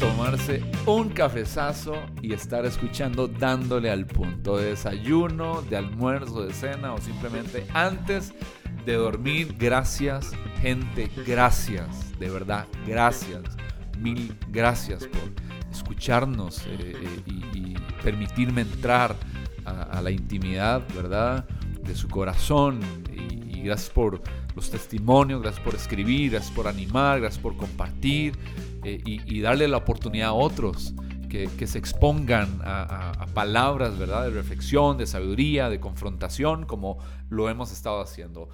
tomarse un cafezazo y estar escuchando dándole al punto de desayuno, de almuerzo, de cena o simplemente antes de dormir. Gracias, gente, gracias, de verdad, gracias, mil gracias por escucharnos eh, eh, y, permitirme entrar a, la intimidad, ¿verdad? De su corazón y gracias por los testimonios, gracias por escribir, gracias por animar, gracias por compartir. Eh, y, darle la oportunidad a otros que, se expongan a, palabras, ¿verdad? De reflexión, de sabiduría, de confrontación, como lo hemos estado haciendo.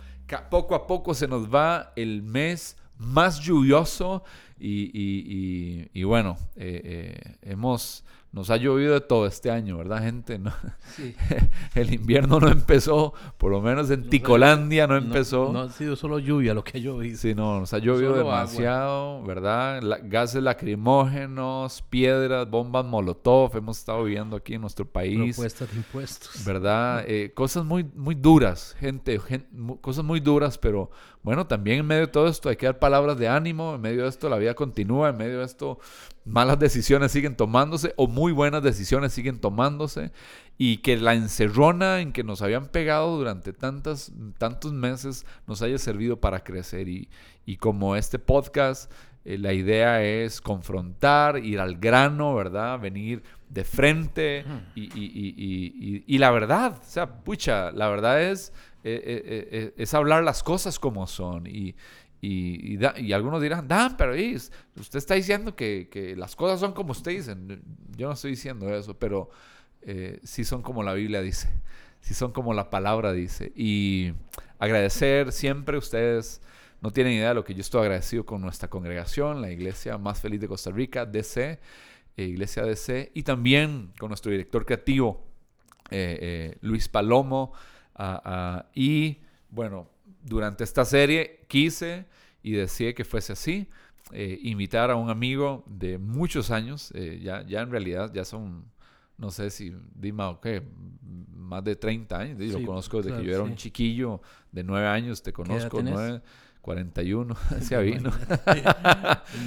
Poco a poco se nos va el mes más lluvioso y, bueno, eh, eh, hemos nos ha llovido de todo este año, ¿verdad, gente? el invierno no empezó, por lo menos en Ticolandia no empezó. No, ha sido solo lluvia lo que ha llovido. Sí, no, nos ha llovido demasiado, ¿verdad? gases lacrimógenos, piedras, bombas molotov, hemos estado viendo aquí en nuestro país. Propuestas de impuestos. ¿Verdad? Eh, cosas muy, muy duras, gente, cosas muy duras, pero bueno, también en medio de todo esto hay que dar palabras de ánimo, en medio de esto la vida continúa, en medio de esto malas decisiones siguen tomándose o muy buenas decisiones siguen tomándose y que la encerrona en que nos habían pegado durante tantas, tantos meses nos haya servido para crecer y, como este podcast eh, la idea es confrontar, ir al grano, ¿verdad? Venir de frente y, la verdad, o sea, pucha, la verdad es, eh, eh, es hablar las cosas como son y, y, algunos dirán, Dan, pero usted está diciendo que, las cosas son como usted dice. Yo no estoy diciendo eso, pero eh, sí son como la Biblia dice, sí son como la palabra dice. Y agradecer siempre, ustedes no tienen idea de lo que yo estoy agradecido con nuestra congregación, la iglesia más feliz de Costa Rica, DC, eh, Iglesia DC, y también con nuestro director creativo, eh, Luis Palomo, ah, ah, y bueno, durante esta serie quise y deseé que fuese así, eh, invitar a un amigo de muchos años, eh, ya, ya en realidad ya son, no sé si, Dima, qué, más de 30 años, yo lo conozco desde que yo era un chiquillo de 9 años, te conozco, 9, 41, se vino.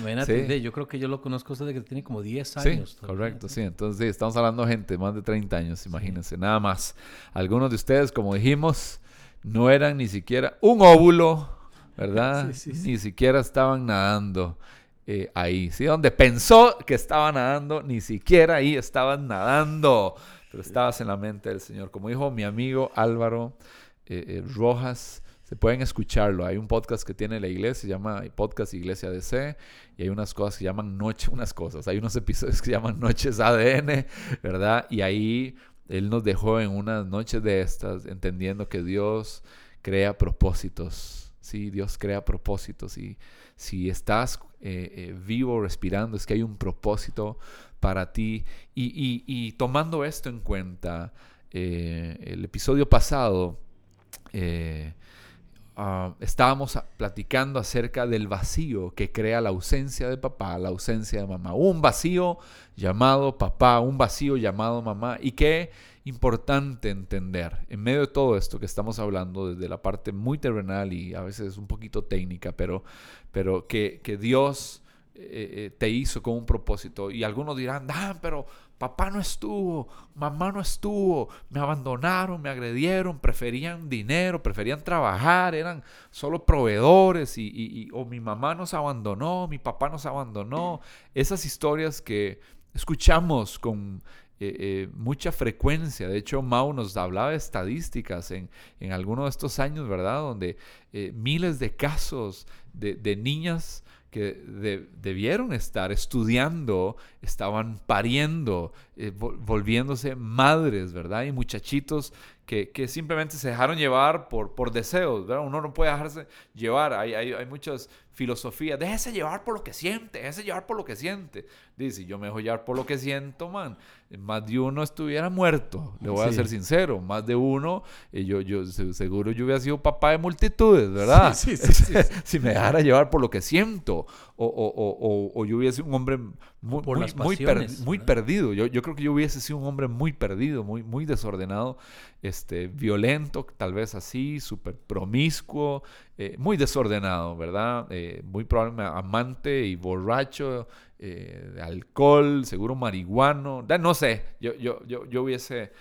Imagínate, yo creo que yo lo conozco desde que tiene como 10 años. Sí, correcto, sí. Entonces, estamos hablando de gente más de 30 años, imagínense, nada más. Algunos de ustedes, como dijimos, no eran ni siquiera un óvulo, ¿verdad? Ni siquiera estaban nadando eh, ahí, ¿sí? Donde pensó que estaba nadando, ni siquiera ahí estaban nadando, pero estabas en la mente del Señor. Como dijo mi amigo Álvaro eh, eh, Rojas, se pueden escucharlo. Hay un podcast que tiene la iglesia, se llama Podcast Iglesia DC, y hay unas cosas que llaman Noche, unas cosas. Hay unos episodios que se llaman Noches ADN, ¿verdad? Y ahí él nos dejó en unas noches de estas entendiendo que Dios crea propósitos. Sí, Dios crea propósitos y si estás eh, eh, vivo, respirando, es que hay un propósito para ti. Y, tomando esto en cuenta, eh, el episodio pasado ah, estábamos platicando acerca del vacío que crea la ausencia de papá, la ausencia de mamá. Un vacío llamado papá, un vacío llamado mamá. Y qué importante entender, en medio de todo esto que estamos hablando, desde la parte muy terrenal y a veces un poquito técnica, pero, pero que, Dios eh, eh, te hizo con un propósito. Y algunos dirán, pero papá no estuvo, mamá no estuvo, me abandonaron, me agredieron, preferían dinero, preferían trabajar, eran solo proveedores y o mi mamá nos abandonó, mi papá nos abandonó. Esas historias que escuchamos con eh, eh, mucha frecuencia. De hecho, Mau nos hablaba de estadísticas en, en algunos de estos años, ¿verdad? Donde eh, miles de casos de, de niñas que debieron estar estudiando, estaban pariendo, volviéndose madres, ¿verdad? Y muchachitos que, que, simplemente se dejaron llevar por, por deseos, ¿verdad? Uno no puede dejarse llevar, hay, hay, hay muchas filosofías, déjese llevar por lo que siente, déjese llevar por lo que siente. Dice, yo me dejo llevar por lo que siento, man más de uno estuviera muerto, le voy a ser sincero, más de uno, y yo, yo seguro yo hubiera sido papá de multitudes, ¿verdad? Sí, sí, si me dejara llevar por lo que siento, o, o, o, o yo hubiese un hombre muy, muy, perdido. Yo, yo, creo que yo hubiese sido un hombre muy perdido, muy, muy desordenado, este, violento, tal vez así, súper promiscuo, eh, muy desordenado, ¿verdad? Eh, muy probablemente amante y borracho, eh, de alcohol, seguro marihuano, no sé, yo, yo, yo, yo hubiese...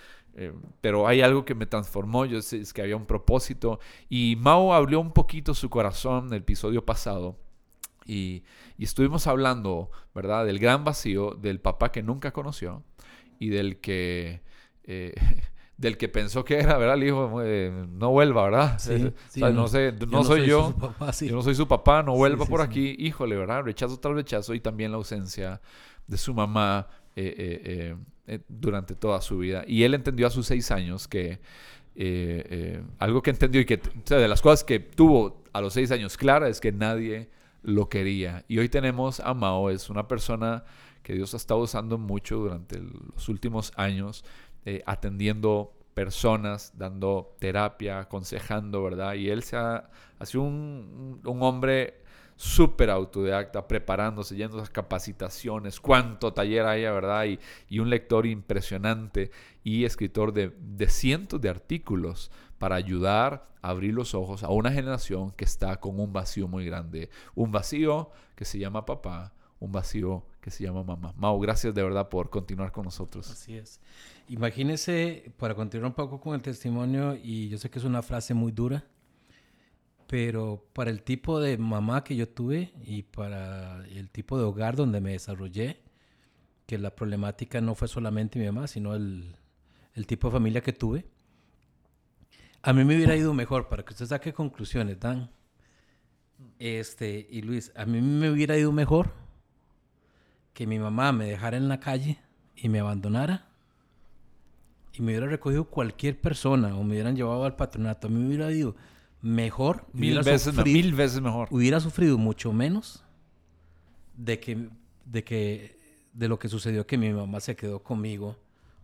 pero hay algo que me transformó, yo sé es que había un propósito. Y Mao abrió un poquito su corazón en el episodio pasado y, estuvimos hablando, ¿verdad? Del gran vacío del papá que nunca conoció y del que... Eh, del que pensó que era, ¿verdad? El hijo, eh, no vuelva, ¿verdad? no, sé, no, soy, yo, yo no soy su papá, no vuelva por aquí, híjole, ¿verdad? Rechazo tras rechazo y también la ausencia de su mamá eh, durante toda su vida. Y él entendió a sus seis años que algo que entendió y que, o sea, de las cosas que tuvo a los seis años clara es que nadie lo quería. Y hoy tenemos a Mao, es una persona que Dios ha estado usando mucho durante los últimos años, eh, atendiendo personas, dando terapia, aconsejando, ¿verdad? Y él se ha, sido un, un hombre súper autodidacta, preparándose, yendo a capacitaciones, cuánto taller hay, ¿verdad? Y, y, un lector impresionante y escritor de, de cientos de artículos para ayudar a abrir los ojos a una generación que está con un vacío muy grande. Un vacío que se llama papá, un vacío que se llama mamá. Mau, gracias de verdad por continuar con nosotros. Así es. Imagínese, para continuar un poco con el testimonio, y yo sé que es una frase muy dura, pero para el tipo de mamá que yo tuve y para el tipo de hogar donde me desarrollé, que la problemática no fue solamente mi mamá, sino el, tipo de familia que tuve, a mí me hubiera ido mejor, para que usted saque conclusiones, Dan. Este, y Luis, a mí me hubiera ido mejor que mi mamá me dejara en la calle y me abandonara y me hubiera recogido cualquier persona o me hubieran llevado al patronato. A mí me hubiera ido mejor. Mil veces, mil veces mejor. Hubiera sufrido mucho menos de que, de que, de lo que sucedió que mi mamá se quedó conmigo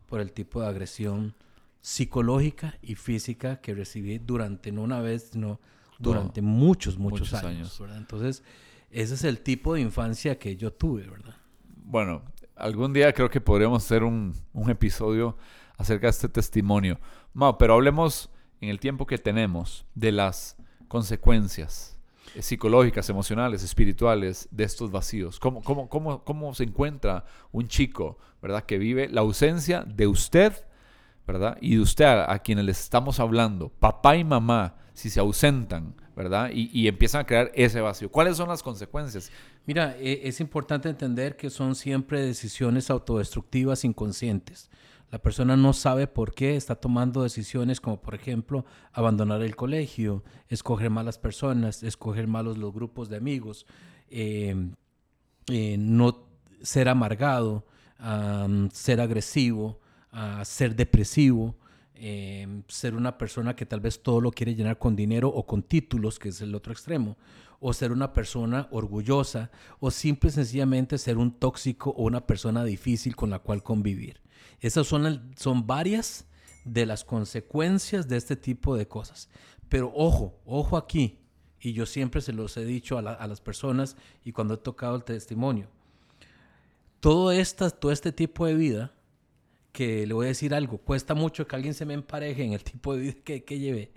por el tipo de agresión psicológica y física que recibí durante, no una vez, sino durante muchos, muchos, años. Entonces, ese es el tipo de infancia que yo tuve, ¿verdad? Bueno, algún día creo que podríamos hacer un, un episodio acerca de este testimonio. No, pero hablemos en el tiempo que tenemos de las consecuencias psicológicas, emocionales, espirituales de estos vacíos. ¿Cómo, cómo, cómo, cómo se encuentra un chico, ¿verdad? Que vive la ausencia de usted ¿verdad? Y de usted a, quienes les estamos hablando, papá y mamá, si se ausentan, ¿verdad? Y, empiezan a crear ese vacío. ¿Cuáles son las consecuencias? Mira, e, es importante entender que son siempre decisiones autodestructivas inconscientes. La persona no sabe por qué está tomando decisiones como, por ejemplo, abandonar el colegio, escoger malas personas, escoger malos los grupos de amigos, em, eh, no ser amargado, ser agresivo, ser depresivo, em, ser una persona que tal vez todo lo quiere llenar con dinero o con títulos, que es el otro extremo, o ser una persona orgullosa, o simple y sencillamente ser un tóxico o una persona difícil con la cual convivir. Esas son, son varias de las consecuencias de este tipo de cosas. Pero ojo, ojo aquí, y yo siempre se los he dicho a, a las personas y cuando he tocado el testimonio, todo, esta, todo este tipo de vida que le voy a decir algo, cuesta mucho que alguien se me empareje en el tipo de vida que, que llevé.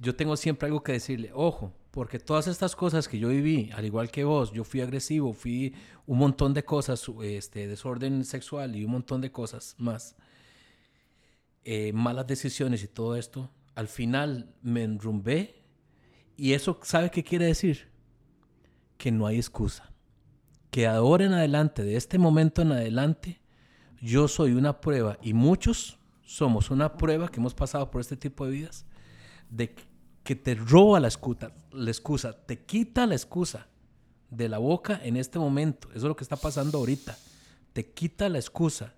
Yo tengo siempre algo que decirle, ojo, porque todas estas cosas que yo viví, al igual que vos, yo fui agresivo, fui un montón de cosas, este, desorden sexual y un montón de cosas más, eh, malas decisiones y todo esto, al final me enrumbé y eso, ¿sabe qué quiere decir? Que no hay excusa. Que ahora en adelante, de este momento en adelante, yo soy una prueba y muchos somos una prueba que hemos pasado por este tipo de vidas de que te roba la excusa, la excusa, te quita la excusa de la boca en este momento. Eso es lo que está pasando ahorita. Te quita la excusa.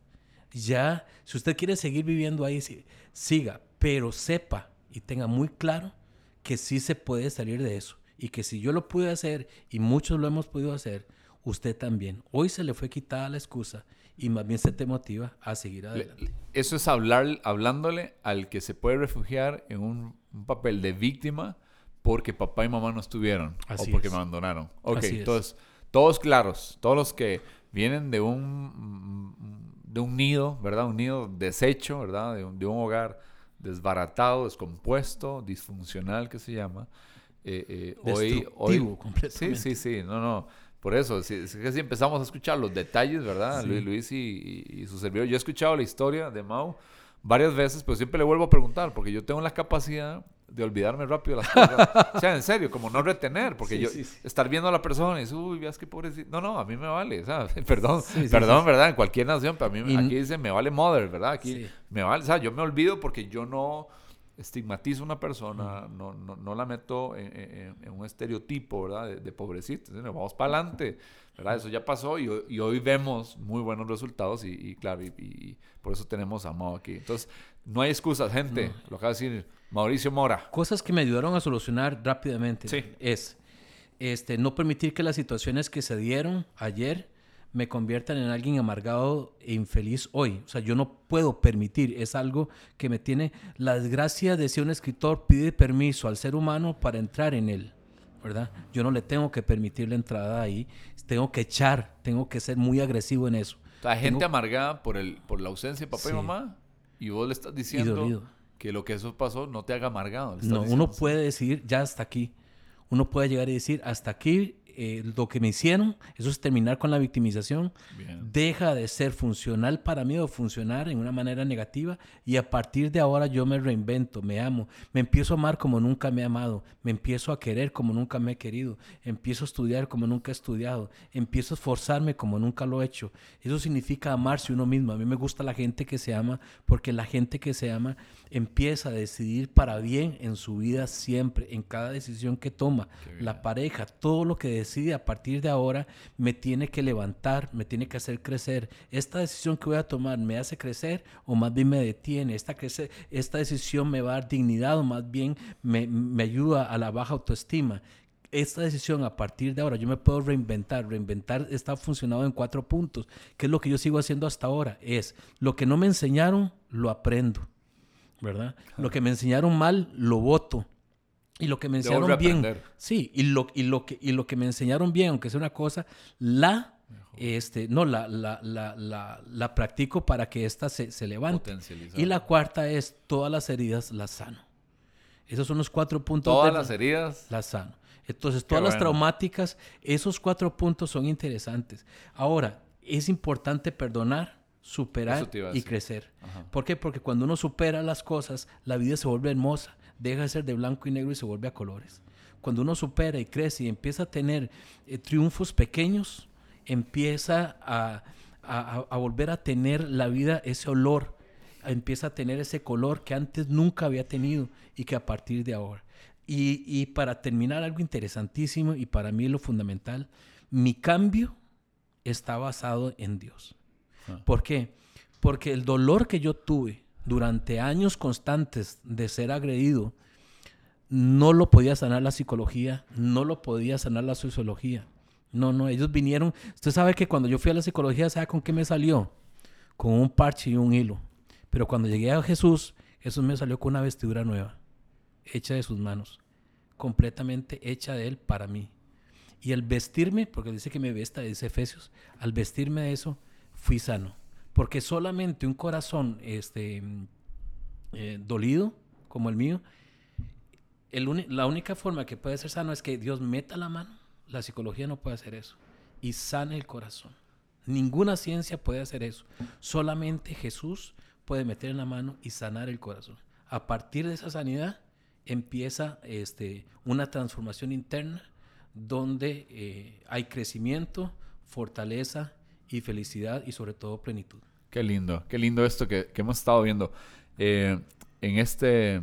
Ya, si usted quiere seguir viviendo ahí, siga, pero sepa y tenga muy claro que sí se puede salir de eso. Y que si yo lo pude hacer y muchos lo hemos podido hacer, usted también. Hoy se le fue quitada la excusa y más bien se te motiva a seguir adelante. Eso es hablar, hablándole al que se puede refugiar en un, papel de víctima porque papá y mamá no estuvieron o porque me abandonaron. Ok, entonces, todos claros, todos los que vienen de un, de un nido, ¿verdad? Un nido deshecho, ¿verdad? De un, de un hogar desbaratado, descompuesto, disfuncional, que se llama. Eh, eh, hoy, hoy, Sí, sí, sí, no, no. Por eso, si, si, empezamos a escuchar los detalles, ¿verdad? Luis, Luis y, y, su servidor. Yo he escuchado la historia de Mao varias veces, pero siempre le vuelvo a preguntar, porque yo tengo la capacidad de olvidarme rápido las cosas. o sea, en serio, como no retener, porque yo estar viendo a la persona y decir, uy, veas qué pobrecito. No, no, a mí me vale, ¿sabes? Perdón, perdón, ¿verdad? En cualquier nación, pero a mí aquí dice, me vale mother, ¿verdad? Aquí me vale, o sea, yo me olvido porque yo no estigmatizo a una persona, no, no, no, la meto en, un estereotipo, ¿verdad? De, de pobrecito. Vamos para adelante, ¿verdad? Eso ya pasó y, y, hoy vemos muy buenos resultados y, claro, y, por eso tenemos a Mao aquí. Entonces, no hay excusas, gente. Lo acaba de decir Mauricio Mora. Cosas que me ayudaron a solucionar rápidamente. Sí. Es este, no permitir que las situaciones que se dieron ayer me conviertan en alguien amargado e infeliz hoy. O sea, yo no puedo permitir, es algo que me tiene... La desgracia de ser un escritor pide permiso al ser humano para entrar en él, ¿verdad? Yo no le tengo que permitir la entrada ahí, tengo que echar, tengo que ser muy agresivo en eso. La gente amargada por, el, por la ausencia de papá y mamá y vos le estás diciendo que lo que eso pasó no te haga amargado. No, uno puede decir ya hasta aquí. Uno puede llegar y decir hasta aquí eh, lo que me hicieron, eso es terminar con la victimización, deja de ser funcional para mí o funcionar en una manera negativa y a partir de ahora yo me reinvento, me amo, me empiezo a amar como nunca me he amado, me empiezo a querer como nunca me he querido, empiezo a estudiar como nunca he estudiado, empiezo a esforzarme como nunca lo he hecho. Eso significa amarse uno mismo. A mí me gusta la gente que se ama porque la gente que se ama empieza a decidir para bien en su vida siempre, en cada decisión que toma. La pareja, todo lo que decide a partir de ahora me tiene que levantar, me tiene que hacer crecer. Esta decisión que voy a tomar me hace crecer o más bien me detiene. Esta, crecer, esta decisión me va a dar dignidad o más bien me, me ayuda a la baja autoestima esta decisión a partir de ahora, yo me puedo reinventar. Reinventar está funcionado en cuatro puntos. ¿Qué es lo que yo sigo haciendo hasta ahora? Es lo que no me enseñaron, lo aprendo. ¿verdad? Lo que me enseñaron mal, lo voto. Y lo que me enseñaron bien, sí, y lo, y, lo que, y lo que me enseñaron bien, aunque sea una cosa, la, este, no, la, la, la, la, practico para que ésta se, se levante. Y la cuarta es, todas las heridas las sano. Esos son los cuatro puntos. Todas las heridas. Las sano. Entonces, todas las traumáticas, esos cuatro puntos son interesantes. Ahora, es importante perdonar superar y crecer. ¿Por qué? Porque cuando uno supera las cosas, la vida se vuelve hermosa, deja de ser de blanco y negro y se vuelve a colores. Cuando uno supera y crece y empieza a tener eh, triunfos pequeños, empieza a, volver a tener la vida ese olor, empieza a tener ese color que antes nunca había tenido y que a partir de ahora. Y, y para terminar, algo interesantísimo y para mí lo fundamental, mi cambio está basado en Dios. Ah. ¿Por qué? Porque el dolor que yo tuve durante años constantes de ser agredido, no lo podía sanar la psicología, no lo podía sanar la sociología. No, no, ellos vinieron. Usted sabe que cuando yo fui a la psicología, ¿sabe con qué me salió? Con un parche y un hilo. Pero cuando llegué a Jesús, Jesús me salió con una vestidura nueva, hecha de sus manos, completamente hecha de Él para mí. Y al vestirme, porque dice que me vesta, dice Efesios, al vestirme de eso, fui sano. Porque solamente un corazón este, eh, dolido como el mío, la única forma que puede ser sano es que Dios meta la mano. La psicología no puede hacer eso. Y sane el corazón. Ninguna ciencia puede hacer eso. Solamente Jesús puede meter en la mano y sanar el corazón. A partir de esa sanidad empieza este, una transformación interna donde eh, hay crecimiento, fortaleza y felicidad y sobre todo plenitud. Qué lindo, qué lindo esto que, hemos estado viendo. Eh, en este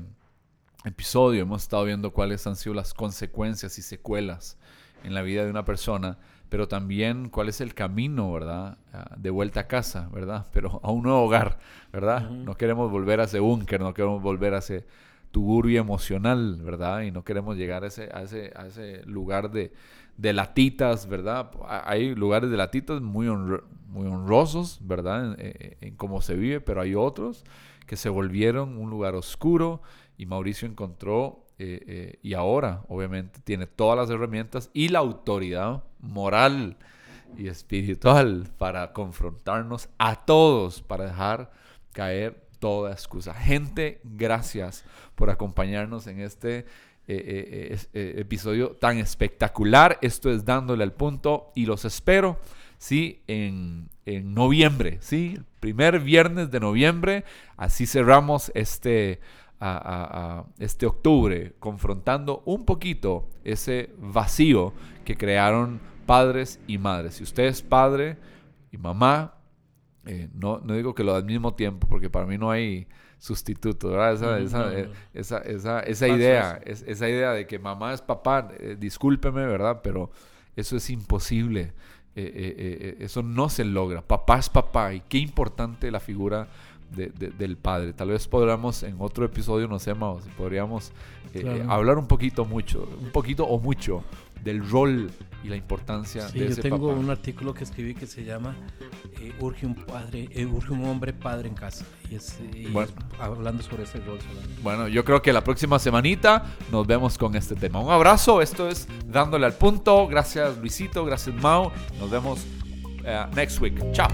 episodio hemos estado viendo cuáles han sido las consecuencias y secuelas en la vida de una persona, pero también cuál es el camino, ¿verdad? Ah, de vuelta a casa, ¿verdad? Pero a un nuevo hogar, ¿verdad? No queremos volver a ese búnker, no queremos volver a ese tuburio emocional, ¿verdad? Y no queremos llegar a ese, a ese, a ese lugar de, de latitas, ¿verdad? Hay lugares de latitas muy, muy honrosos, ¿verdad? En, cómo se vive, pero hay otros que se volvieron un lugar oscuro y Mauricio encontró eh, eh, y ahora obviamente tiene todas las herramientas y la autoridad moral y espiritual para confrontarnos a todos, para dejar caer toda excusa. Gente, gracias por acompañarnos en este eh, eh, eh, episodio tan espectacular. Esto es dándole al punto y los espero, sí, en, en noviembre, sí, primer viernes de noviembre. Así cerramos este, este octubre, confrontando un poquito ese vacío que crearon padres y madres. Si usted es padre y mamá, no, no digo que lo al mismo tiempo, porque para mí no hay sustituto, Esa, esa, esa, esa, idea, esa idea de que mamá es papá, eh, discúlpeme, ¿verdad? Pero eso es imposible. Eh, eso no se logra. Papá es papá y qué importante la figura del padre. Tal vez podamos en otro episodio, no sé, más, podríamos hablar un poquito mucho, un poquito o mucho del rol y la importancia de ese yo tengo un artículo que escribí que se llama eh, urge un padre eh, urge un hombre padre en casa. Y, es, hablando sobre ese rol bueno yo creo que la próxima semanita nos vemos con este tema. Un abrazo esto es dándole al punto. Gracias Luisito gracias Mau. Nos vemos uh, next week. Chao